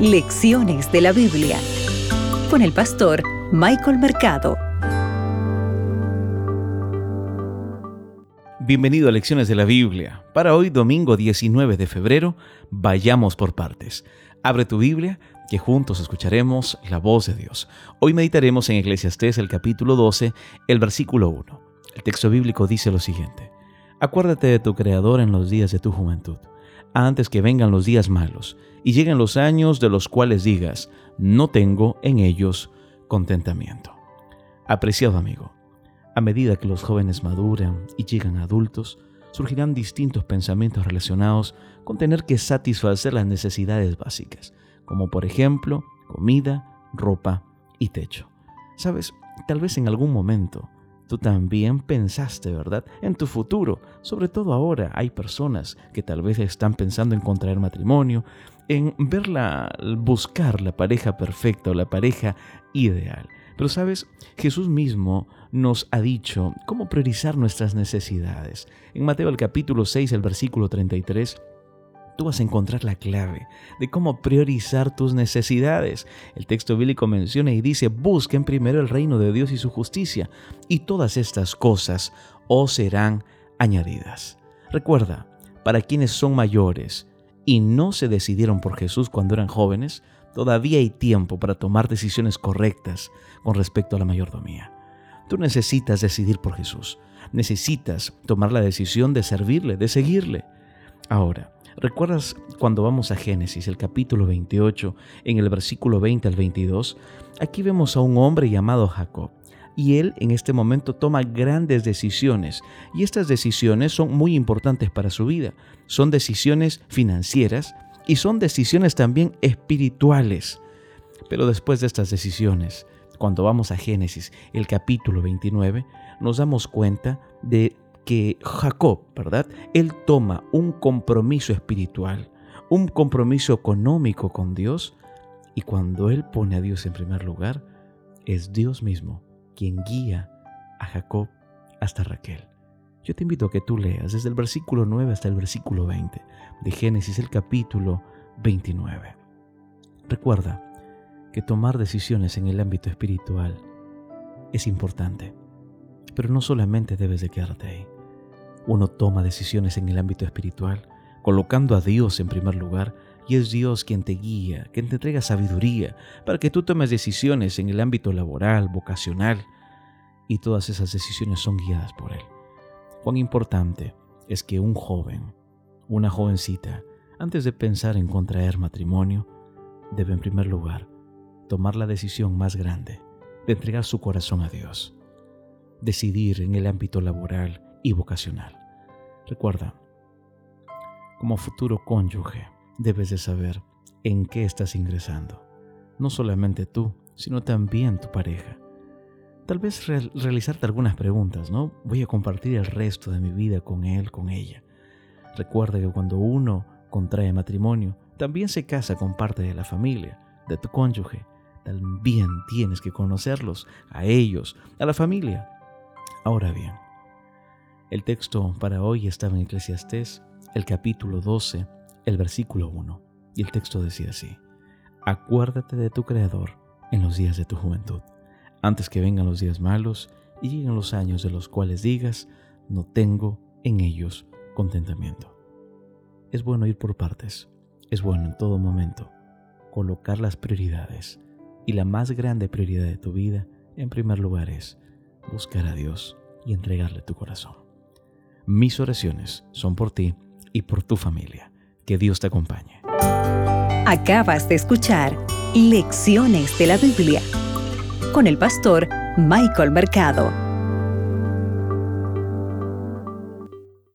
Lecciones de la Biblia con el pastor Michael Mercado. Bienvenido a Lecciones de la Biblia. Para hoy, domingo 19 de febrero, vayamos por partes. Abre tu Biblia, que juntos escucharemos la voz de Dios. Hoy meditaremos en Eclesiastés el capítulo 12, el versículo 1. El texto bíblico dice lo siguiente. Acuérdate de tu Creador en los días de tu juventud antes que vengan los días malos y lleguen los años de los cuales digas, no tengo en ellos contentamiento. Apreciado amigo, a medida que los jóvenes maduran y llegan adultos, surgirán distintos pensamientos relacionados con tener que satisfacer las necesidades básicas, como por ejemplo comida, ropa y techo. Sabes, tal vez en algún momento Tú también pensaste, ¿verdad? En tu futuro. Sobre todo ahora hay personas que tal vez están pensando en contraer matrimonio, en verla, buscar la pareja perfecta o la pareja ideal. Pero sabes, Jesús mismo nos ha dicho cómo priorizar nuestras necesidades. En Mateo el capítulo 6, el versículo 33, tú vas a encontrar la clave de cómo priorizar tus necesidades. El texto bíblico menciona y dice, busquen primero el reino de Dios y su justicia, y todas estas cosas os serán añadidas. Recuerda, para quienes son mayores y no se decidieron por Jesús cuando eran jóvenes, todavía hay tiempo para tomar decisiones correctas con respecto a la mayordomía. Tú necesitas decidir por Jesús. Necesitas tomar la decisión de servirle, de seguirle. Ahora, ¿Recuerdas cuando vamos a Génesis, el capítulo 28, en el versículo 20 al 22? Aquí vemos a un hombre llamado Jacob. Y él en este momento toma grandes decisiones. Y estas decisiones son muy importantes para su vida. Son decisiones financieras y son decisiones también espirituales. Pero después de estas decisiones, cuando vamos a Génesis, el capítulo 29, nos damos cuenta de que Jacob, ¿verdad? Él toma un compromiso espiritual, un compromiso económico con Dios, y cuando él pone a Dios en primer lugar, es Dios mismo quien guía a Jacob hasta Raquel. Yo te invito a que tú leas desde el versículo 9 hasta el versículo 20 de Génesis, el capítulo 29. Recuerda que tomar decisiones en el ámbito espiritual es importante, pero no solamente debes de quedarte ahí uno toma decisiones en el ámbito espiritual, colocando a Dios en primer lugar, y es Dios quien te guía, quien te entrega sabiduría para que tú tomes decisiones en el ámbito laboral, vocacional, y todas esas decisiones son guiadas por Él. Cuán importante es que un joven, una jovencita, antes de pensar en contraer matrimonio, debe en primer lugar tomar la decisión más grande de entregar su corazón a Dios, decidir en el ámbito laboral, y vocacional. Recuerda, como futuro cónyuge, debes de saber en qué estás ingresando. No solamente tú, sino también tu pareja. Tal vez realizarte algunas preguntas, ¿no? Voy a compartir el resto de mi vida con él, con ella. Recuerda que cuando uno contrae matrimonio, también se casa con parte de la familia, de tu cónyuge. También tienes que conocerlos, a ellos, a la familia. Ahora bien, el texto para hoy estaba en Eclesiastés, el capítulo 12, el versículo 1, y el texto decía así, Acuérdate de tu Creador en los días de tu juventud, antes que vengan los días malos y lleguen los años de los cuales digas, no tengo en ellos contentamiento. Es bueno ir por partes, es bueno en todo momento colocar las prioridades, y la más grande prioridad de tu vida, en primer lugar, es buscar a Dios y entregarle tu corazón. Mis oraciones son por ti y por tu familia. Que Dios te acompañe. Acabas de escuchar Lecciones de la Biblia con el pastor Michael Mercado.